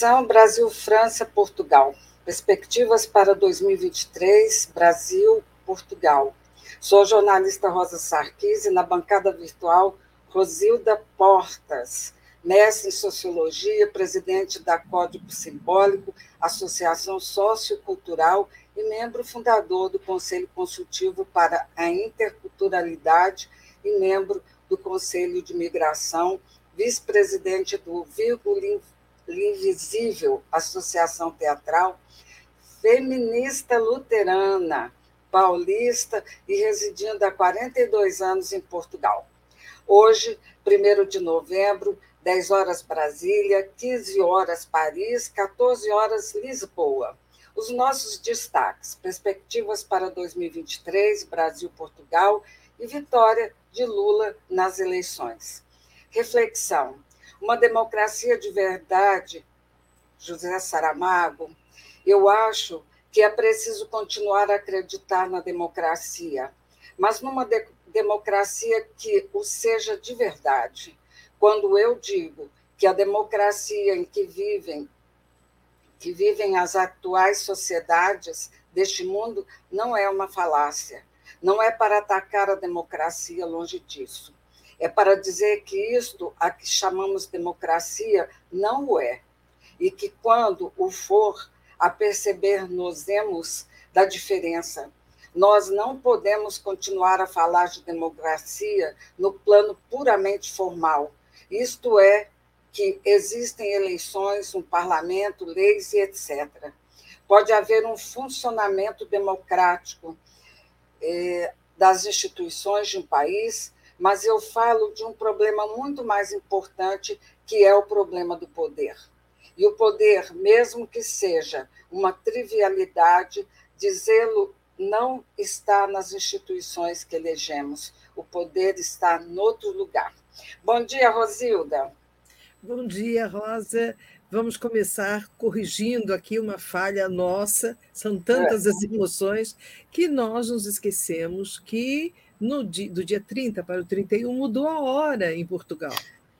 Conexão Brasil-França-Portugal. Perspectivas para 2023, Brasil-Portugal. Sou a jornalista Rosa Sarquis e na bancada virtual Rosilda Portas, mestre em Sociologia, presidente da Código Simbólico, Associação Sociocultural e membro fundador do Conselho Consultivo para a Interculturalidade e membro do Conselho de Migração, vice-presidente do Vírgula Invisível, Associação Teatral, feminista luterana, paulista e residindo há 42 anos em Portugal. Hoje, 1 de novembro, 10 horas Brasília, 15 horas Paris, 14 horas Lisboa. Os nossos destaques: perspectivas para 2023, Brasil-Portugal e vitória de Lula nas eleições. Reflexão: uma democracia de verdade, José Saramago, eu acho que é preciso continuar a acreditar na democracia, mas numa de democracia que o seja de verdade. Quando eu digo que a democracia em que vivem que vivem as atuais sociedades deste mundo não é uma falácia. Não é para atacar a democracia longe disso é para dizer que isto a que chamamos democracia não o é, e que quando o for, a perceber-nos-emos da diferença. Nós não podemos continuar a falar de democracia no plano puramente formal, isto é, que existem eleições, um parlamento, leis e etc. Pode haver um funcionamento democrático eh, das instituições de um país mas eu falo de um problema muito mais importante, que é o problema do poder. E o poder, mesmo que seja uma trivialidade, dizê-lo não está nas instituições que elegemos. O poder está em outro lugar. Bom dia, Rosilda. Bom dia, Rosa. Vamos começar corrigindo aqui uma falha nossa. São tantas é. as emoções que nós nos esquecemos que no dia, do dia 30 para o 31 mudou a hora em Portugal.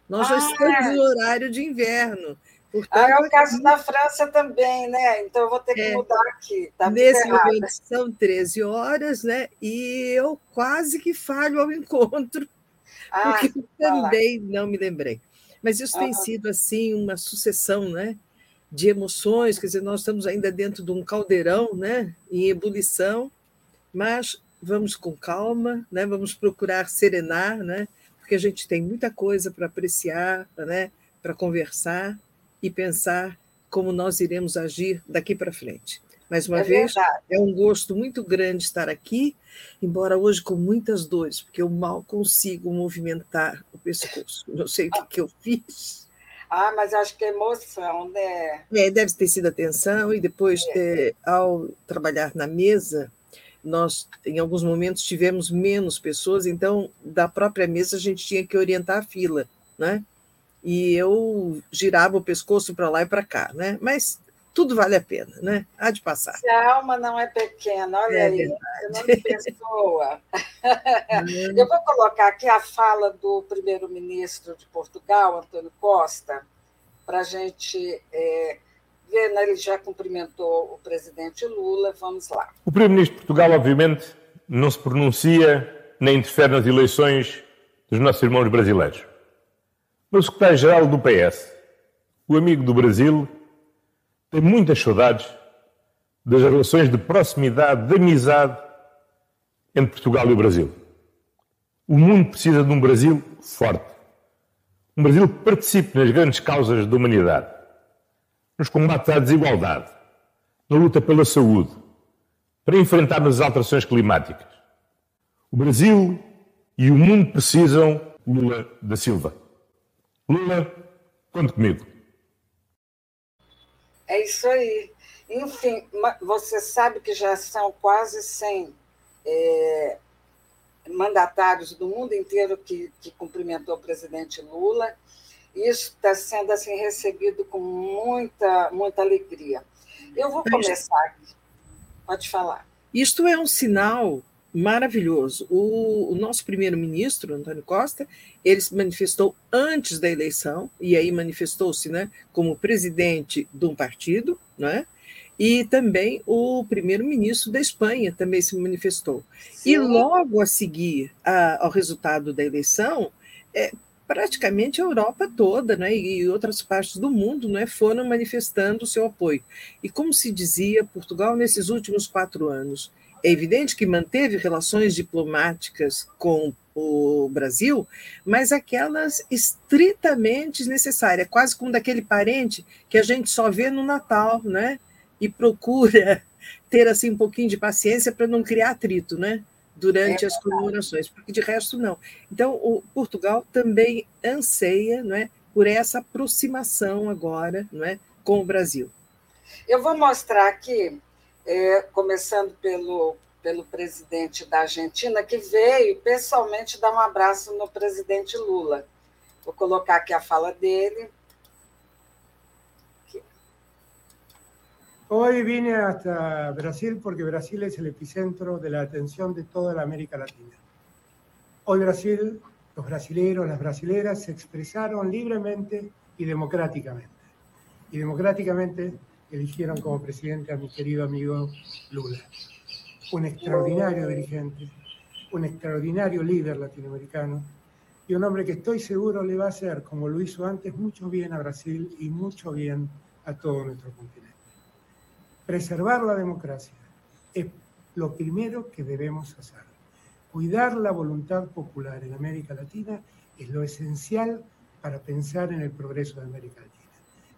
Nós já ah, estamos é. no horário de inverno. Portanto, ah, é o caso da França também, né? Então eu vou ter que é, mudar aqui. Tá nesse momento são 13 horas, né? E eu quase que falho ao encontro, ah, porque também não me lembrei. Mas isso tem sido assim uma sucessão, né? De emoções, quer dizer, nós estamos ainda dentro de um caldeirão, né? Em ebulição, mas vamos com calma, né? vamos procurar serenar, né? porque a gente tem muita coisa para apreciar, né? para conversar e pensar como nós iremos agir daqui para frente. Mais uma é vez, verdade. é um gosto muito grande estar aqui, embora hoje com muitas dores, porque eu mal consigo movimentar o pescoço. Não sei o que, que eu fiz. Ah, mas acho que é emoção, né? É, deve ter sido atenção, e depois, é. É, ao trabalhar na mesa, nós, em alguns momentos, tivemos menos pessoas, então, da própria mesa, a gente tinha que orientar a fila, né? E eu girava o pescoço para lá e para cá, né? Mas tudo vale a pena, né? Há de passar. Se a alma não é pequena, olha é aí, eu não pessoa. eu vou colocar aqui a fala do primeiro-ministro de Portugal, Antônio Costa, para a gente é, Viana, ele já cumprimentou o presidente Lula. Vamos lá. O primeiro-ministro de Portugal, obviamente, não se pronuncia nem interfere nas eleições dos nossos irmãos brasileiros. Mas o secretário-geral do PS, o amigo do Brasil, tem muitas saudades das relações de proximidade, de amizade entre Portugal e o Brasil. O mundo precisa de um Brasil forte. Um Brasil que participe nas grandes causas da humanidade nos combates à desigualdade, na luta pela saúde, para enfrentarmos as alterações climáticas. O Brasil e o mundo precisam Lula da Silva. Lula, conte comigo. É isso aí. Enfim, você sabe que já são quase 100 é, mandatários do mundo inteiro que, que cumprimentou o presidente Lula isso está sendo assim recebido com muita, muita alegria. Eu vou começar aqui. Pode falar. Isto é um sinal maravilhoso. O, o nosso primeiro-ministro, Antônio Costa, ele se manifestou antes da eleição, e aí manifestou-se né, como presidente de um partido, né? e também o primeiro-ministro da Espanha também se manifestou. Sim. E logo a seguir a, ao resultado da eleição, é, praticamente a Europa toda né, e outras partes do mundo né, foram manifestando o seu apoio. E como se dizia, Portugal, nesses últimos quatro anos, é evidente que manteve relações diplomáticas com o Brasil, mas aquelas estritamente necessárias, quase como daquele parente que a gente só vê no Natal, né? E procura ter assim um pouquinho de paciência para não criar atrito, né? Durante é as comemorações, porque de resto não. Então, o Portugal também anseia, não é, por essa aproximação agora, não é, com o Brasil. Eu vou mostrar aqui é, começando pelo, pelo presidente da Argentina, que veio pessoalmente dar um abraço no presidente Lula. Vou colocar aqui a fala dele. Hoy vine hasta Brasil porque Brasil es el epicentro de la atención de toda la América Latina. Hoy Brasil, los brasileros, las brasileras se expresaron libremente y democráticamente. Y democráticamente eligieron como presidente a mi querido amigo Lula. Un extraordinario dirigente, un extraordinario líder latinoamericano y un hombre que estoy seguro le va a hacer, como lo hizo antes, mucho bien a Brasil y mucho bien a todo nuestro continente. Preservar la democracia es lo primero que debemos hacer. Cuidar la voluntad popular en América Latina es lo esencial para pensar en el progreso de América Latina.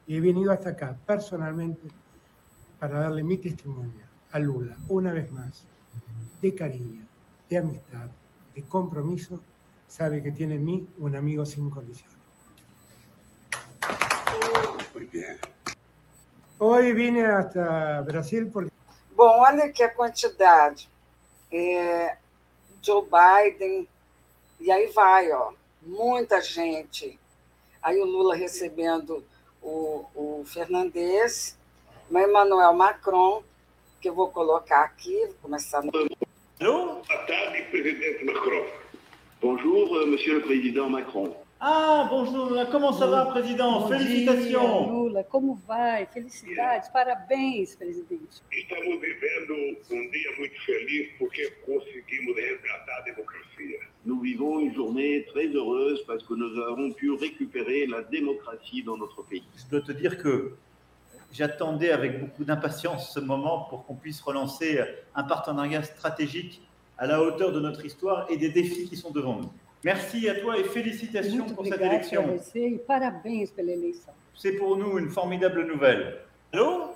Y he venido hasta acá personalmente para darle mi testimonio a Lula, una vez más, de cariño, de amistad, de compromiso, sabe que tiene en mí un amigo sin condiciones. Muy bien. Hoy vine hasta Brasil porque... Bom, olha aqui a quantidade. É, Joe Biden, e aí vai, ó, muita gente. Aí o Lula recebendo o, o Fernandes, Emmanuel Macron, que eu vou colocar aqui, vou começar Boa tarde, presidente Macron. Bonjour, euh, monsieur le président Macron. Ah, bonjour, comment ça va, président? Bom Felicitations. Dia, Lula, como vai? Felicidades, parabéns, presidente. Estamos vivendo um dia muito feliz porque conseguimos resgatar a democracia. Nous vivons une journée très heureuse parce que nous avons pu récupérer la démocratie dans notre pays. Je dois te dire que j'attendais avec beaucoup d'impatience ce moment pour qu'on puisse relancer un partenariat stratégique à la hauteur de notre histoire et des défis qui sont devant nous. Merci à toi et félicitations Muito pour cette élection. e parabéns pela eleição. C'est pour nous une formidable nouvelle. Allô?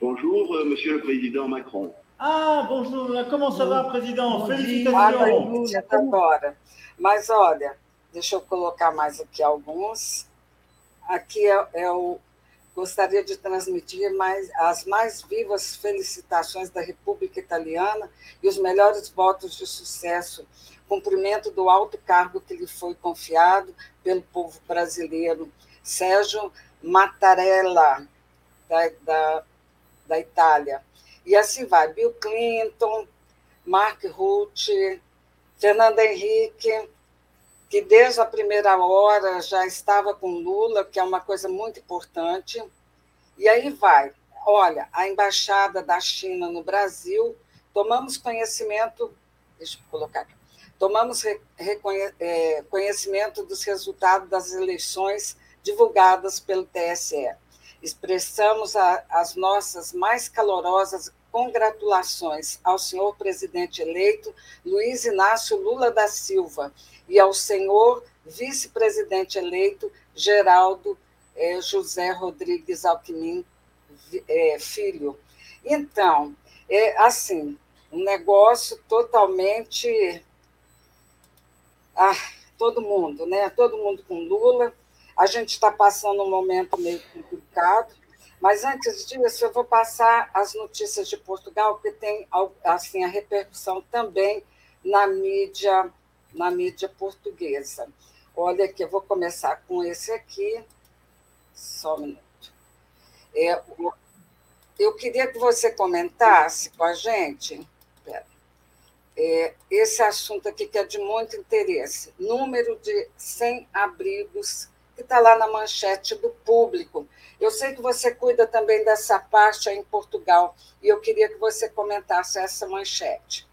Bonjour, euh, monsieur le président Macron. Ah, bonjour, comment ça va, président? Dia. Félicitations. Gente como- agora. Mas olha, deixa eu colocar mais aqui alguns. Aqui é, é o. Gostaria de transmitir mais, as mais vivas felicitações da República Italiana e os melhores votos de sucesso, cumprimento do alto cargo que lhe foi confiado pelo povo brasileiro. Sérgio Mattarella, da, da, da Itália. E assim vai, Bill Clinton, Mark Rutte, Fernando Henrique, que desde a primeira hora já estava com Lula, que é uma coisa muito importante. E aí vai. Olha, a embaixada da China no Brasil, tomamos conhecimento, deixa eu colocar aqui, tomamos é, conhecimento dos resultados das eleições divulgadas pelo TSE. Expressamos a, as nossas mais calorosas congratulações ao senhor presidente eleito Luiz Inácio Lula da Silva e ao senhor vice-presidente eleito Geraldo eh, José Rodrigues Alckmin eh, Filho. Então, é assim, um negócio totalmente. Ah, todo mundo, né? Todo mundo com Lula. A gente está passando um momento meio complicado, mas antes disso, eu vou passar as notícias de Portugal, porque tem assim, a repercussão também na mídia, na mídia portuguesa. Olha aqui, eu vou começar com esse aqui. Só um minuto. É, eu queria que você comentasse com a gente é, esse assunto aqui que é de muito interesse: número de 100 abrigos, que está lá na manchete do público. Eu sei que você cuida também dessa parte aí em Portugal, e eu queria que você comentasse essa manchete.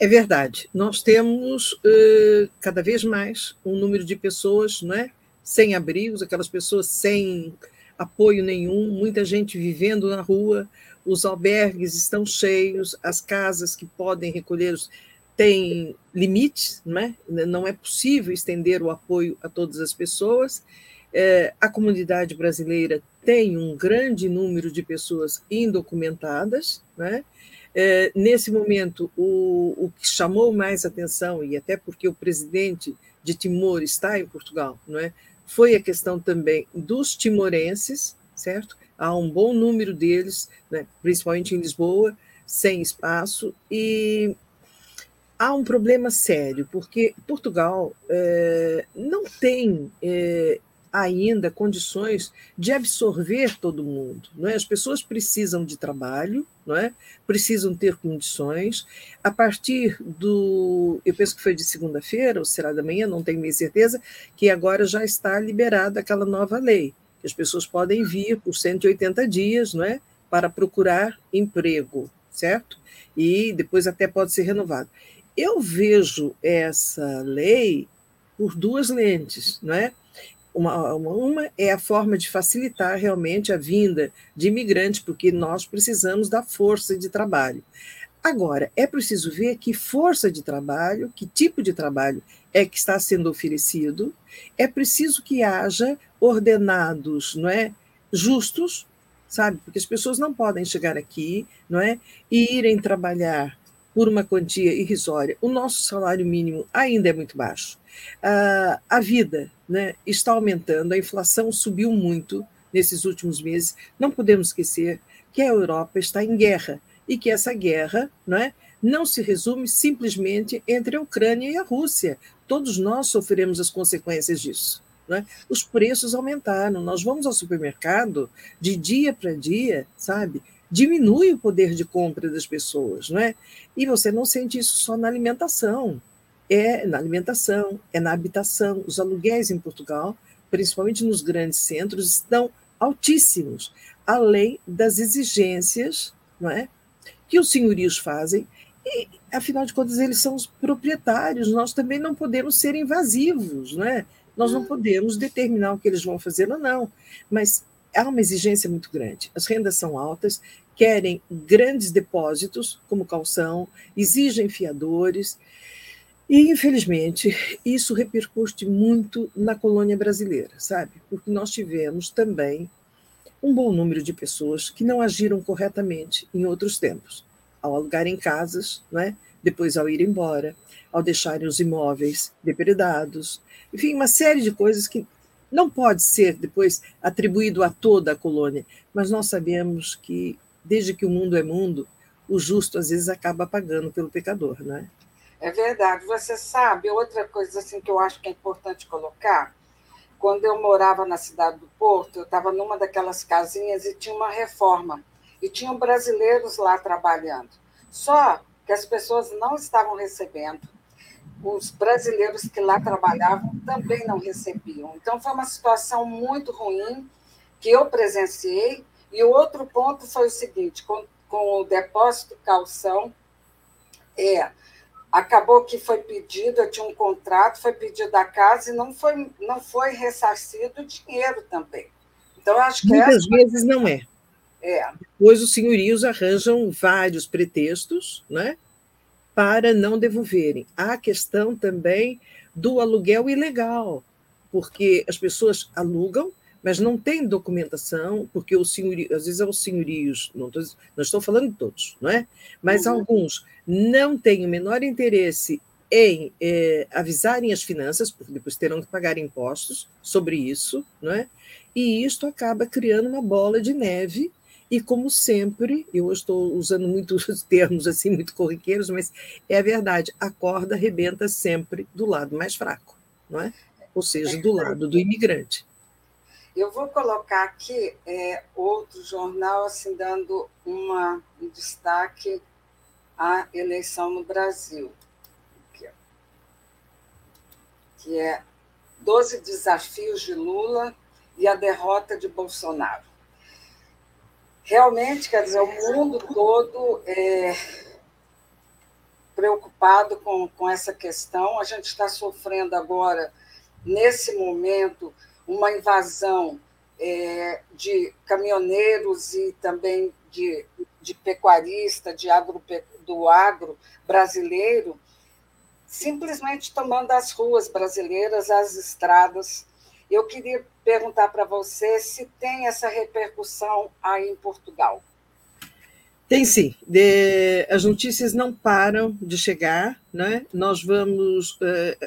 É verdade. Nós temos uh, cada vez mais um número de pessoas não é? sem abrigos, aquelas pessoas sem apoio nenhum, muita gente vivendo na rua, os albergues estão cheios, as casas que podem recolher os têm limites, não é? não é possível estender o apoio a todas as pessoas. É, a comunidade brasileira tem um grande número de pessoas indocumentadas, né? É, nesse momento, o, o que chamou mais atenção, e até porque o presidente de Timor está em Portugal, não é? foi a questão também dos timorenses, certo? Há um bom número deles, né? principalmente em Lisboa, sem espaço, e há um problema sério, porque Portugal é, não tem é, ainda condições de absorver todo mundo. Não é? As pessoas precisam de trabalho, não é? precisam ter condições. A partir do. Eu penso que foi de segunda-feira, ou será da manhã, não tenho minha certeza, que agora já está liberada aquela nova lei, que as pessoas podem vir por 180 dias não é? para procurar emprego, certo? E depois até pode ser renovado. Eu vejo essa lei por duas lentes, não é? Uma, uma, é a forma de facilitar realmente a vinda de imigrantes, porque nós precisamos da força de trabalho. Agora, é preciso ver que força de trabalho, que tipo de trabalho é que está sendo oferecido, é preciso que haja ordenados não é, justos, sabe? Porque as pessoas não podem chegar aqui não é, e irem trabalhar por uma quantia irrisória. O nosso salário mínimo ainda é muito baixo. Uh, a vida né, está aumentando, a inflação subiu muito nesses últimos meses. Não podemos esquecer que a Europa está em guerra e que essa guerra não, é, não se resume simplesmente entre a Ucrânia e a Rússia. Todos nós sofremos as consequências disso. É? Os preços aumentaram. Nós vamos ao supermercado de dia para dia, sabe? Diminui o poder de compra das pessoas, não é? E você não sente isso só na alimentação é na alimentação, é na habitação. Os aluguéis em Portugal, principalmente nos grandes centros, estão altíssimos, além das exigências não é, que os senhorios fazem. E, afinal de contas, eles são os proprietários, nós também não podemos ser invasivos, não é? Nós não podemos determinar o que eles vão fazer ou não, mas há uma exigência muito grande. As rendas são altas, querem grandes depósitos como calção, exigem fiadores, e, infelizmente, isso repercute muito na colônia brasileira, sabe? Porque nós tivemos também um bom número de pessoas que não agiram corretamente em outros tempos, ao alugarem casas, né? depois ao ir embora, ao deixarem os imóveis depredados, enfim, uma série de coisas que não pode ser depois atribuído a toda a colônia, mas nós sabemos que, desde que o mundo é mundo, o justo às vezes acaba pagando pelo pecador, não é? É verdade. Você sabe, outra coisa assim que eu acho que é importante colocar, quando eu morava na cidade do Porto, eu estava numa daquelas casinhas e tinha uma reforma. E tinham brasileiros lá trabalhando. Só que as pessoas não estavam recebendo. Os brasileiros que lá trabalhavam também não recebiam. Então, foi uma situação muito ruim que eu presenciei. E o outro ponto foi o seguinte: com, com o depósito calção, é, acabou que foi pedido, eu tinha um contrato, foi pedido a casa e não foi, não foi ressarcido o dinheiro também. Então, acho que Muitas essa... vezes não é. É. Depois os senhorios arranjam vários pretextos né, para não devolverem. Há a questão também do aluguel ilegal, porque as pessoas alugam, mas não têm documentação, porque os senhorios, às vezes é os senhorios, não estou, não estou falando de todos, não é? Mas uhum. alguns não têm o menor interesse em é, avisarem as finanças, porque depois terão que pagar impostos sobre isso, não é? e isto acaba criando uma bola de neve. E como sempre, eu estou usando muitos termos assim muito corriqueiros, mas é a verdade, a corda arrebenta sempre do lado mais fraco, não é? Ou seja, do lado do imigrante. Eu vou colocar aqui é, outro jornal, assim, dando uma, um destaque à eleição no Brasil, aqui, que é 12 desafios de Lula e a derrota de Bolsonaro. Realmente, quer dizer, o mundo todo é preocupado com, com essa questão. A gente está sofrendo agora, nesse momento, uma invasão é, de caminhoneiros e também de, de pecuarista, de agro, do agro brasileiro, simplesmente tomando as ruas brasileiras, as estradas. Eu queria perguntar para você se tem essa repercussão aí em Portugal. Tem sim. De, as notícias não param de chegar, né? nós vamos uh,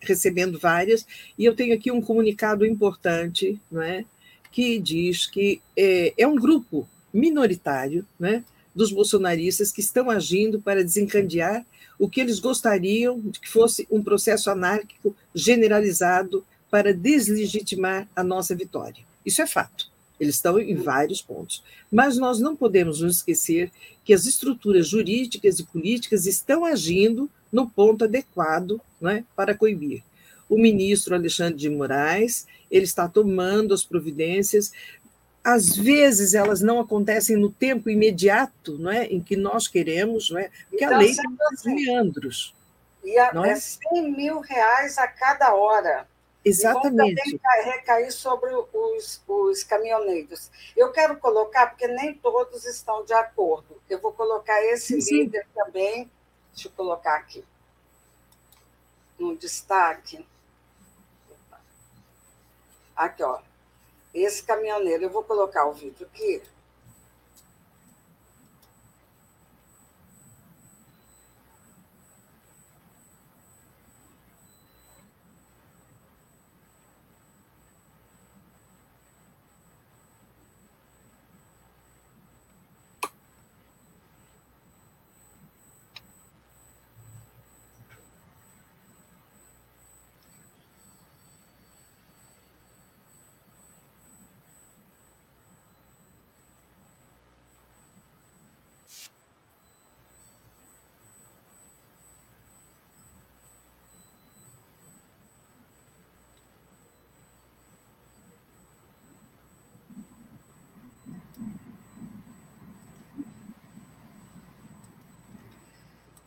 recebendo várias, e eu tenho aqui um comunicado importante né? que diz que é, é um grupo minoritário né? dos bolsonaristas que estão agindo para desencadear o que eles gostariam de que fosse um processo anárquico generalizado para deslegitimar a nossa vitória. Isso é fato. Eles estão em vários pontos. Mas nós não podemos nos esquecer que as estruturas jurídicas e políticas estão agindo no ponto adequado né, para coibir. O ministro Alexandre de Moraes ele está tomando as providências. Às vezes elas não acontecem no tempo imediato, não é, em que nós queremos, não é? Porque então, a lei tem meandros. E a, é? é 100 mil reais a cada hora. Exatamente. E também recair sobre os, os caminhoneiros. Eu quero colocar, porque nem todos estão de acordo. Eu vou colocar esse sim, líder sim. também. Deixa eu colocar aqui. No destaque. Aqui, ó. Esse caminhoneiro, eu vou colocar o vídeo aqui.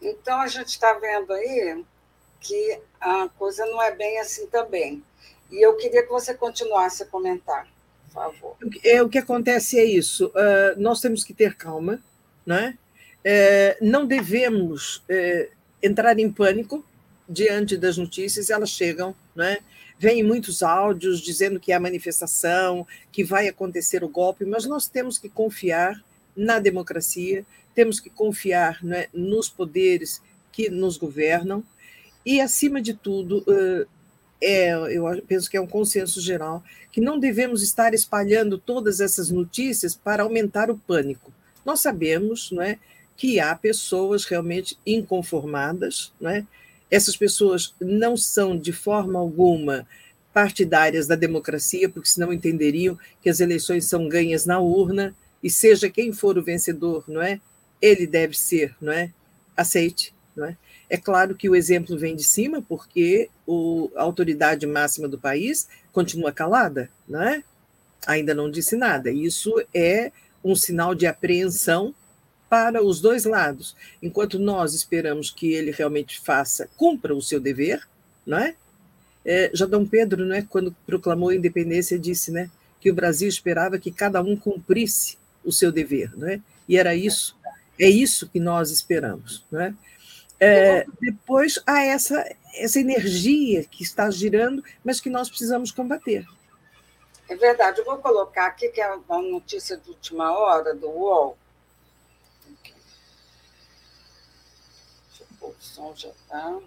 Então, a gente está vendo aí que a coisa não é bem assim também. E eu queria que você continuasse a comentar, por favor. É, o que acontece é isso. Uh, nós temos que ter calma, né? Uh, não devemos uh, entrar em pânico diante das notícias, elas chegam, né? Vêm muitos áudios dizendo que há manifestação, que vai acontecer o golpe, mas nós temos que confiar na democracia, temos que confiar né, nos poderes que nos governam e, acima de tudo, é, eu penso que é um consenso geral que não devemos estar espalhando todas essas notícias para aumentar o pânico. Nós sabemos não é, que há pessoas realmente inconformadas, não é? essas pessoas não são de forma alguma partidárias da democracia, porque senão entenderiam que as eleições são ganhas na urna, e seja quem for o vencedor, não é? Ele deve ser não é, aceite. Não é? é claro que o exemplo vem de cima, porque o, a autoridade máxima do país continua calada, não é? ainda não disse nada. Isso é um sinal de apreensão para os dois lados. Enquanto nós esperamos que ele realmente faça, cumpra o seu dever, não é? é já Dom Pedro, não é, quando proclamou a independência, disse né, que o Brasil esperava que cada um cumprisse o seu dever, não é? E era isso é isso que nós esperamos. Né? É, depois há essa, essa energia que está girando, mas que nós precisamos combater. É verdade. Eu vou colocar aqui, que é uma notícia de última hora do UOL. Deixa eu pôr o som já está.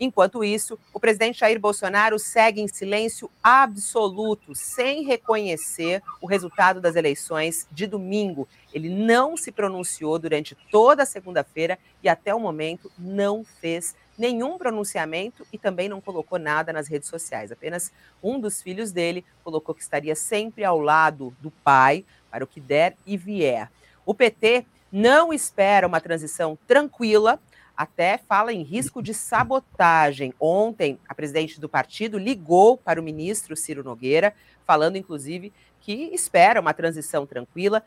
Enquanto isso, o presidente Jair Bolsonaro segue em silêncio absoluto, sem reconhecer o resultado das eleições de domingo. Ele não se pronunciou durante toda a segunda-feira e, até o momento, não fez nenhum pronunciamento e também não colocou nada nas redes sociais. Apenas um dos filhos dele colocou que estaria sempre ao lado do pai para o que der e vier. O PT não espera uma transição tranquila até fala em risco de sabotagem. Ontem, a presidente do partido ligou para o ministro Ciro Nogueira, falando inclusive que espera uma transição tranquila,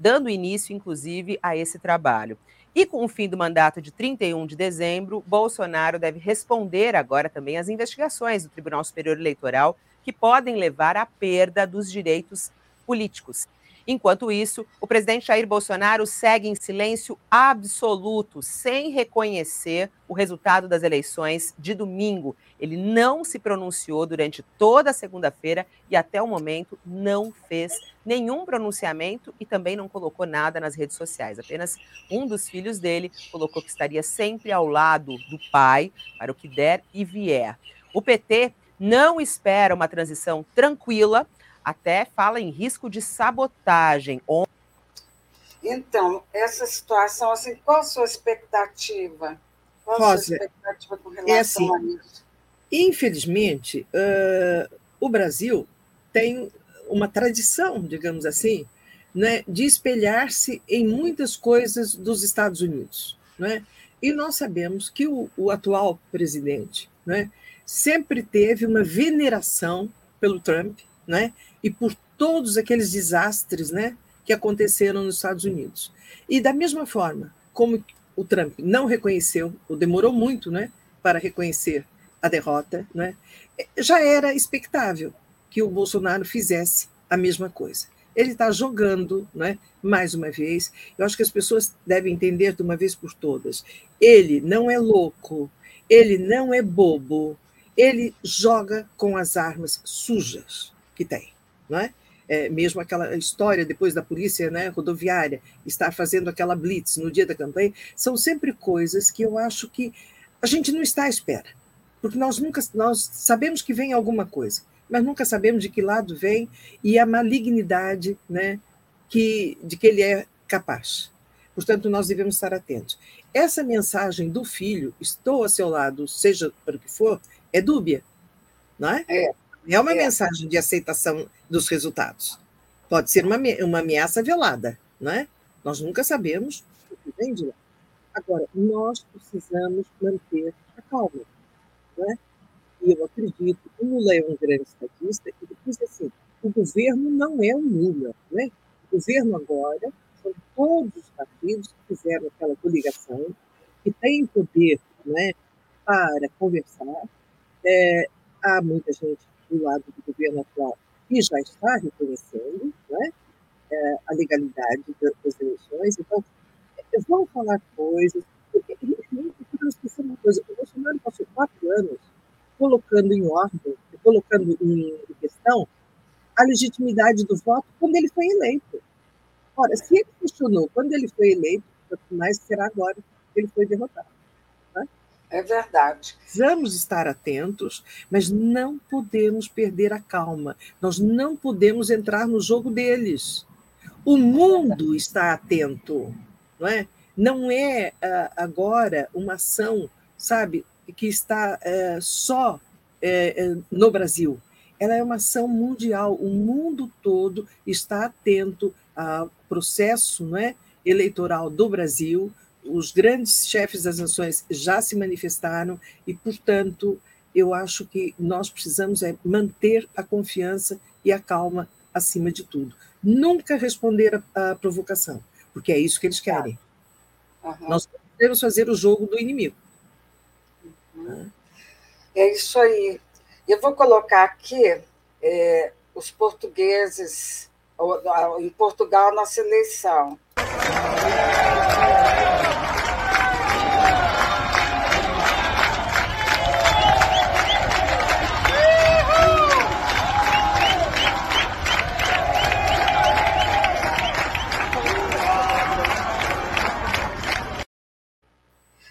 dando início inclusive a esse trabalho. E com o fim do mandato de 31 de dezembro, Bolsonaro deve responder agora também às investigações do Tribunal Superior Eleitoral que podem levar à perda dos direitos políticos. Enquanto isso, o presidente Jair Bolsonaro segue em silêncio absoluto, sem reconhecer o resultado das eleições de domingo. Ele não se pronunciou durante toda a segunda-feira e, até o momento, não fez nenhum pronunciamento e também não colocou nada nas redes sociais. Apenas um dos filhos dele colocou que estaria sempre ao lado do pai para o que der e vier. O PT não espera uma transição tranquila até fala em risco de sabotagem. Então, essa situação, assim, qual a sua expectativa? Qual Rosa, a sua expectativa com relação é assim, a isso? Infelizmente, uh, o Brasil tem uma tradição, digamos assim, né, de espelhar-se em muitas coisas dos Estados Unidos. Né? E nós sabemos que o, o atual presidente né, sempre teve uma veneração pelo Trump, né? e por todos aqueles desastres né, que aconteceram nos Estados Unidos. E da mesma forma, como o Trump não reconheceu, ou demorou muito né, para reconhecer a derrota, né, já era expectável que o Bolsonaro fizesse a mesma coisa. Ele está jogando, né, mais uma vez. Eu acho que as pessoas devem entender de uma vez por todas. Ele não é louco, ele não é bobo, ele joga com as armas sujas que tem não é? É, mesmo aquela história depois da polícia né, rodoviária estar fazendo aquela blitz no dia da campanha, são sempre coisas que eu acho que a gente não está à espera, porque nós nunca nós sabemos que vem alguma coisa, mas nunca sabemos de que lado vem e a malignidade né, que, de que ele é capaz. Portanto, nós devemos estar atentos. Essa mensagem do filho, estou a seu lado, seja para o que for, é dúbia, não é? É. É uma é. mensagem de aceitação dos resultados. Pode ser uma, uma ameaça velada, não é? Nós nunca sabemos o que vem de lá. Agora, nós precisamos manter a calma, não é? E eu acredito que o Lula é um grande estadista e ele diz assim, o governo não é o Lula, não é? O governo agora são todos os partidos que fizeram aquela coligação, que têm poder não é, para conversar. É, há muita gente do lado do governo atual que já está reconhecendo né, é, a legalidade das eleições. Então, vão falar coisas. Porque, eu esqueci uma coisa: o Bolsonaro passou quatro anos colocando em ordem, colocando em questão a legitimidade do voto quando ele foi eleito. Ora, se ele questionou quando ele foi eleito, mais será agora que ele foi derrotado. É verdade. Precisamos estar atentos, mas não podemos perder a calma. Nós não podemos entrar no jogo deles. O mundo está atento, não é? Não é ah, agora uma ação, sabe, que está eh, só eh, eh, no Brasil. Ela é uma ação mundial. O mundo todo está atento ao processo, não é, eleitoral do Brasil os grandes chefes das nações já se manifestaram e, portanto, eu acho que nós precisamos é manter a confiança e a calma acima de tudo. Nunca responder à provocação, porque é isso que eles querem. Uhum. Nós podemos fazer o jogo do inimigo. Uhum. É isso aí. Eu vou colocar aqui é, os portugueses, em Portugal, nossa eleição.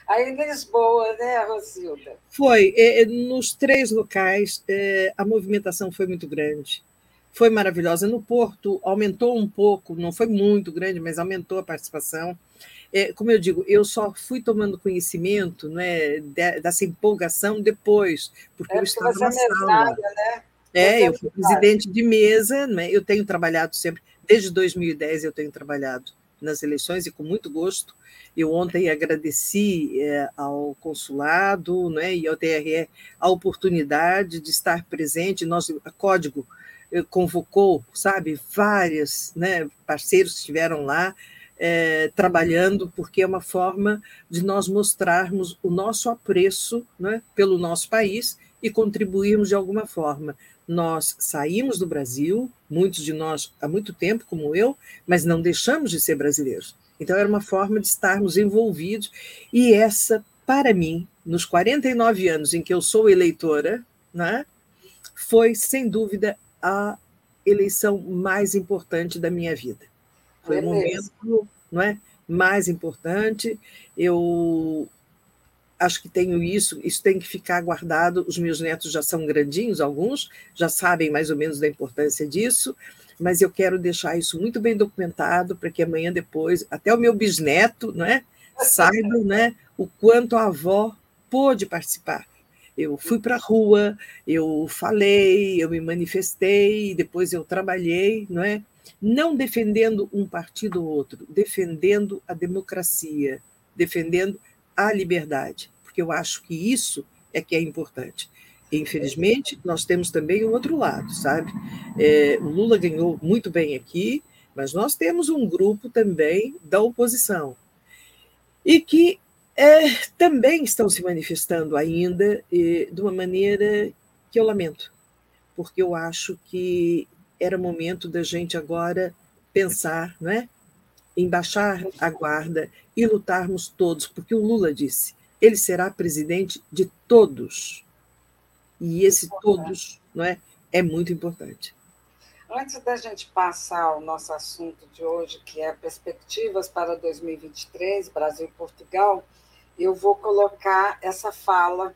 Aí em Lisboa, né? Rosilda? Foi. É, nos três locais, é, a movimentação foi muito grande. Foi maravilhosa. No Porto, aumentou um pouco, não foi muito grande, mas aumentou a participação. É, como eu digo, eu só fui tomando conhecimento né, dessa empolgação depois, porque é eu estava na sala. Né? É, eu fui presidente de mesa, né? eu tenho trabalhado sempre, desde 2010 eu tenho trabalhado nas eleições e com muito gosto. Eu ontem agradeci é, ao consulado né, e ao TRE a oportunidade de estar presente. A Código eh, convocou, sabe, vários né, parceiros que estiveram lá é, trabalhando, porque é uma forma de nós mostrarmos o nosso apreço né, pelo nosso país e contribuirmos de alguma forma. Nós saímos do Brasil, muitos de nós há muito tempo, como eu, mas não deixamos de ser brasileiros. Então, era uma forma de estarmos envolvidos, e essa, para mim, nos 49 anos em que eu sou eleitora, né, foi, sem dúvida, a eleição mais importante da minha vida. Foi é o momento não é, mais importante. Eu acho que tenho isso, isso tem que ficar guardado. Os meus netos já são grandinhos, alguns já sabem mais ou menos da importância disso, mas eu quero deixar isso muito bem documentado para que amanhã depois, até o meu bisneto, não é, saiba, né, o quanto a avó pôde participar. Eu fui para a rua, eu falei, eu me manifestei, depois eu trabalhei, não é? Não defendendo um partido ou outro, defendendo a democracia, defendendo a liberdade porque eu acho que isso é que é importante. Infelizmente, nós temos também o outro lado, sabe? É, o Lula ganhou muito bem aqui, mas nós temos um grupo também da oposição e que é, também estão se manifestando ainda de uma maneira que eu lamento, porque eu acho que era momento da gente agora pensar, não é? Em baixar a guarda e lutarmos todos, porque o Lula disse: ele será presidente de todos. E esse todos não é, é muito importante. Antes da gente passar ao nosso assunto de hoje, que é perspectivas para 2023, Brasil e Portugal, eu vou colocar essa fala,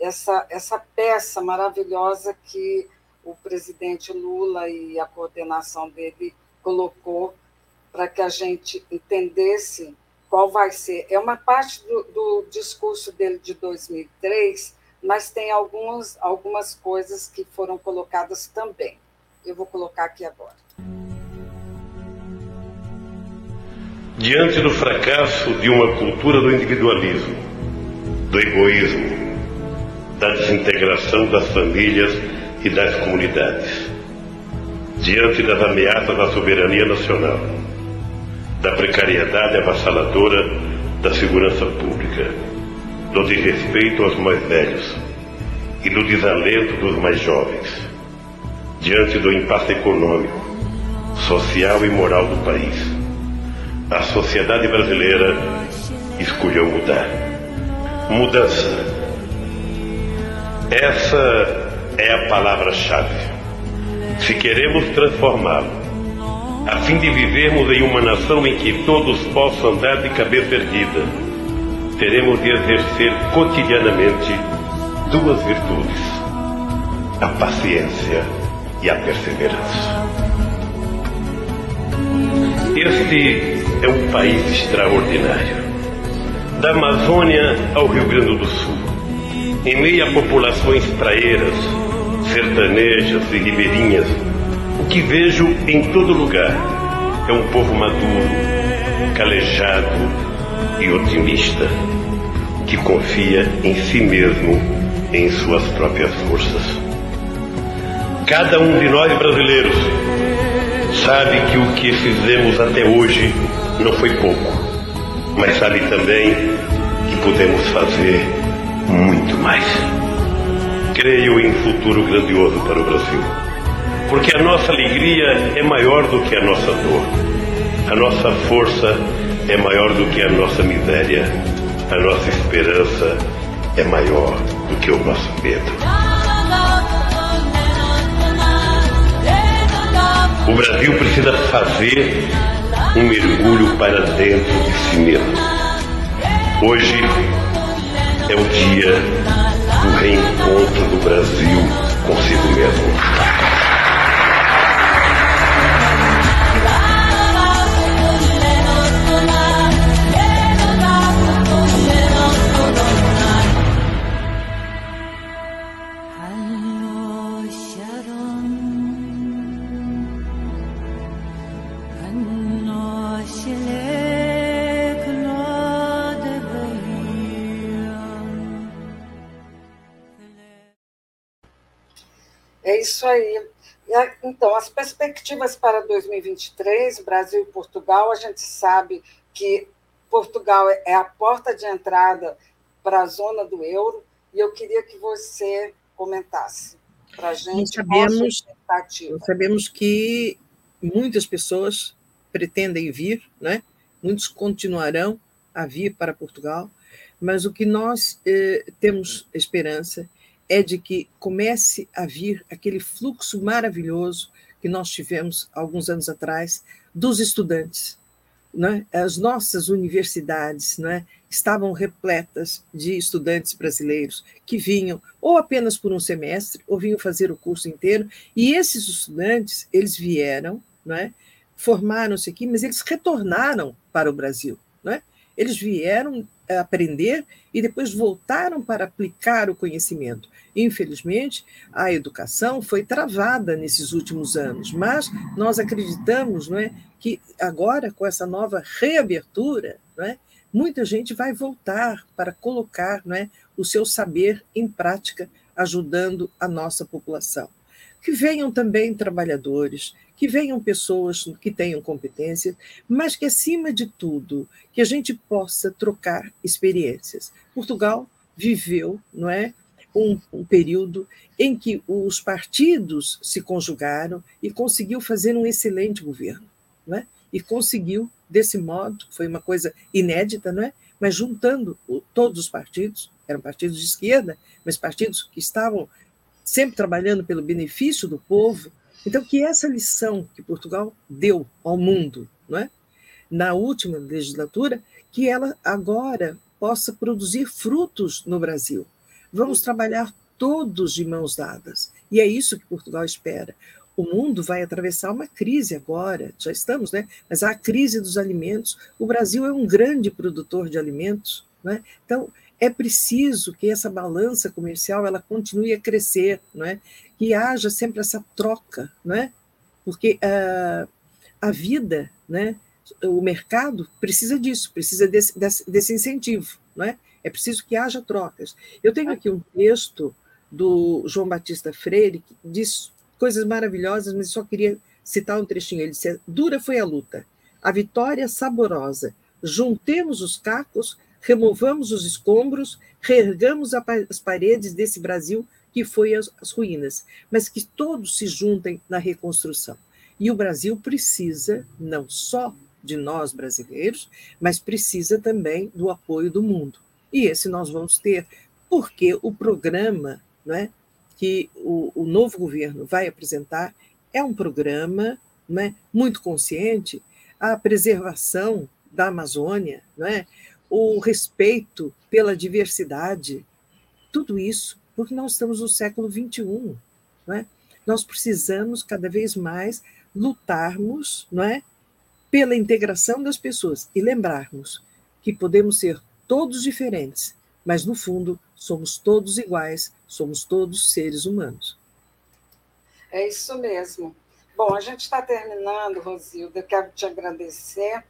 essa, essa peça maravilhosa que o presidente Lula e a coordenação dele colocou para que a gente entendesse qual vai ser. É uma parte do, do discurso dele de 2003, mas tem algumas, algumas coisas que foram colocadas também. Eu vou colocar aqui agora. Diante do fracasso de uma cultura do individualismo, do egoísmo, da desintegração das famílias e das comunidades, diante das ameaças à soberania nacional, da precariedade avassaladora da segurança pública, do desrespeito aos mais velhos e do desalento dos mais jovens, diante do impasse econômico, social e moral do país. A sociedade brasileira escolheu mudar. Mudança. Essa é a palavra-chave. Se queremos transformá-lo a fim de vivermos em uma nação em que todos possam andar de cabeça erguida, teremos de exercer cotidianamente duas virtudes: a paciência e a perseverança. Este é um país extraordinário. Da Amazônia ao Rio Grande do Sul, em meio a populações praeiras, sertanejas e ribeirinhas o que vejo em todo lugar é um povo maduro, calejado e otimista, que confia em si mesmo, em suas próprias forças. Cada um de nós brasileiros sabe que o que fizemos até hoje não foi pouco, mas sabe também que podemos fazer muito mais. Creio em um futuro grandioso para o Brasil porque a nossa alegria é maior do que a nossa dor. A nossa força é maior do que a nossa miséria. A nossa esperança é maior do que o nosso medo. O Brasil precisa fazer um mergulho para dentro de si mesmo. Hoje é o dia do reencontro do Brasil consigo mesmo. Isso aí. Então, as perspectivas para 2023, Brasil e Portugal, a gente sabe que Portugal é a porta de entrada para a zona do euro, e eu queria que você comentasse para a gente sabemos, sabemos que muitas pessoas pretendem vir, né? muitos continuarão a vir para Portugal, mas o que nós eh, temos esperança é de que comece a vir aquele fluxo maravilhoso que nós tivemos alguns anos atrás dos estudantes. Né? As nossas universidades né, estavam repletas de estudantes brasileiros que vinham ou apenas por um semestre ou vinham fazer o curso inteiro. E esses estudantes, eles vieram, né, formaram-se aqui, mas eles retornaram para o Brasil. Né? Eles vieram aprender e depois voltaram para aplicar o conhecimento. Infelizmente, a educação foi travada nesses últimos anos, mas nós acreditamos não é, que agora, com essa nova reabertura, não é, muita gente vai voltar para colocar não é, o seu saber em prática, ajudando a nossa população. Que venham também trabalhadores, que venham pessoas que tenham competência, mas que, acima de tudo, que a gente possa trocar experiências. Portugal viveu, não é? Um, um, período em que os partidos se conjugaram e conseguiu fazer um excelente governo, não é? E conseguiu desse modo, foi uma coisa inédita, não é? Mas juntando todos os partidos, eram partidos de esquerda, mas partidos que estavam sempre trabalhando pelo benefício do povo, então, que essa lição que Portugal deu ao mundo, não é? na última legislatura, que ela agora possa produzir frutos no Brasil. Vamos trabalhar todos de mãos dadas. E é isso que Portugal espera. O mundo vai atravessar uma crise agora, já estamos, né? Mas a crise dos alimentos. O Brasil é um grande produtor de alimentos, né? Então, é preciso que essa balança comercial ela continue a crescer, não é? que haja sempre essa troca, não é? porque uh, a vida, né? o mercado precisa disso, precisa desse, desse, desse incentivo, não é? é preciso que haja trocas. Eu tenho aqui um texto do João Batista Freire que diz coisas maravilhosas, mas só queria citar um trechinho. Ele disse: Dura foi a luta, a vitória saborosa. Juntemos os cacos removamos os escombros, reergamos as paredes desse Brasil que foi as, as ruínas, mas que todos se juntem na reconstrução. E o Brasil precisa não só de nós brasileiros, mas precisa também do apoio do mundo. E esse nós vamos ter, porque o programa não é, que o, o novo governo vai apresentar é um programa não é, muito consciente a preservação da Amazônia, não é? O respeito pela diversidade, tudo isso, porque nós estamos no século XXI. Não é? Nós precisamos cada vez mais lutarmos não é, pela integração das pessoas e lembrarmos que podemos ser todos diferentes, mas no fundo somos todos iguais, somos todos seres humanos. É isso mesmo. Bom, a gente está terminando, Rosilda. Eu quero te agradecer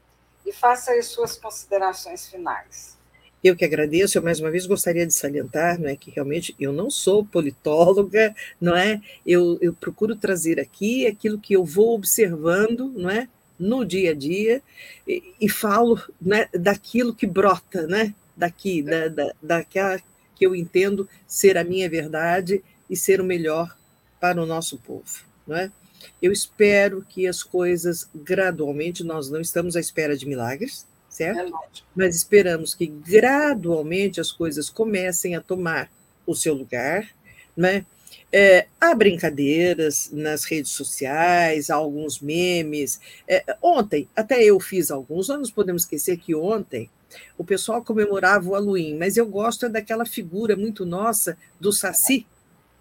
e faça as suas considerações finais. Eu que agradeço, eu mais uma vez gostaria de salientar, não é que realmente eu não sou politóloga, não é? Eu, eu procuro trazer aqui aquilo que eu vou observando, não é? No dia a dia e, e falo né, daquilo que brota, né? Daqui, da, da, daquela que eu entendo ser a minha verdade e ser o melhor para o nosso povo, não é? Eu espero que as coisas gradualmente, nós não estamos à espera de milagres, certo? É Mas esperamos que gradualmente as coisas comecem a tomar o seu lugar, né? É, há brincadeiras nas redes sociais, há alguns memes. É, ontem, até eu fiz alguns, não nos podemos esquecer que ontem O pessoal comemorava o Halloween, mas eu gosto daquela figura muito nossa do Saci,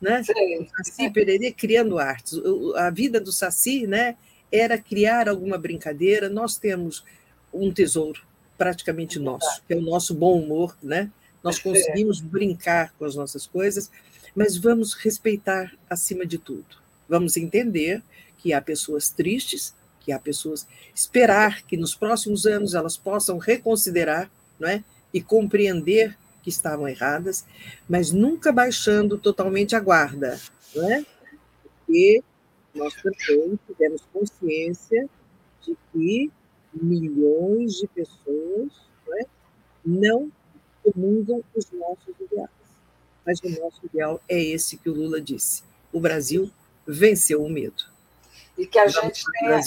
né? Sim. O Saci Pererê criando artes. A vida do Saci, né? Era criar alguma brincadeira. Nós temos um tesouro praticamente nosso, que é o nosso bom humor, né? Nós conseguimos brincar com as nossas coisas, mas vamos respeitar acima de tudo. Vamos entender que há pessoas tristes, que há pessoas esperar que nos próximos anos elas possam reconsiderar, não é? E compreender que estavam erradas, mas nunca baixando totalmente a guarda, não é? Porque nós também tivemos consciência de que milhões de pessoas não, é? não comungam os nossos ideais. Mas o nosso ideal é esse que o Lula disse: o Brasil venceu o medo. E que a gente tenha,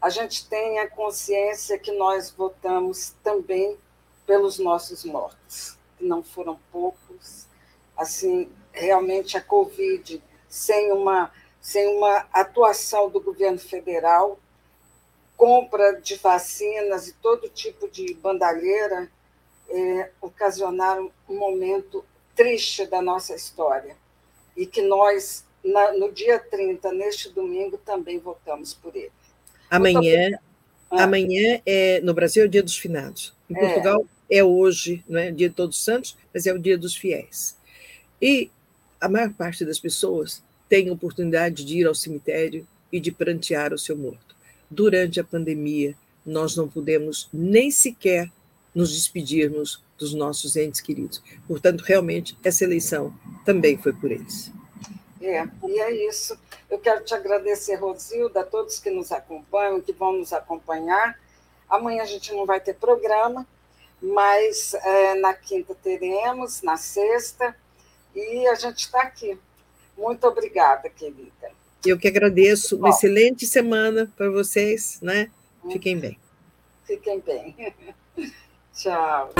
a gente tenha consciência que nós votamos também pelos nossos mortos, que não foram poucos. Assim, realmente a Covid, sem uma, sem uma atuação do governo federal, compra de vacinas e todo tipo de bandalheira, é, ocasionaram um momento triste da nossa história. E que nós na, no dia 30, neste domingo, também votamos por ele. Amanhã, amanhã é, no Brasil é o dia dos finados. Em é. Portugal é hoje, não é dia de Todos os Santos, mas é o dia dos fiéis. E a maior parte das pessoas tem oportunidade de ir ao cemitério e de prantear o seu morto. Durante a pandemia, nós não pudemos nem sequer nos despedirmos dos nossos entes queridos. Portanto, realmente, essa eleição também foi por eles. É, e é isso. Eu quero te agradecer, Rosilda, a todos que nos acompanham, que vão nos acompanhar. Amanhã a gente não vai ter programa, mas é, na quinta teremos, na sexta, e a gente está aqui. Muito obrigada, querida. Eu que agradeço. Uma excelente semana para vocês, né? Fiquem bem. Fiquem bem. Tchau.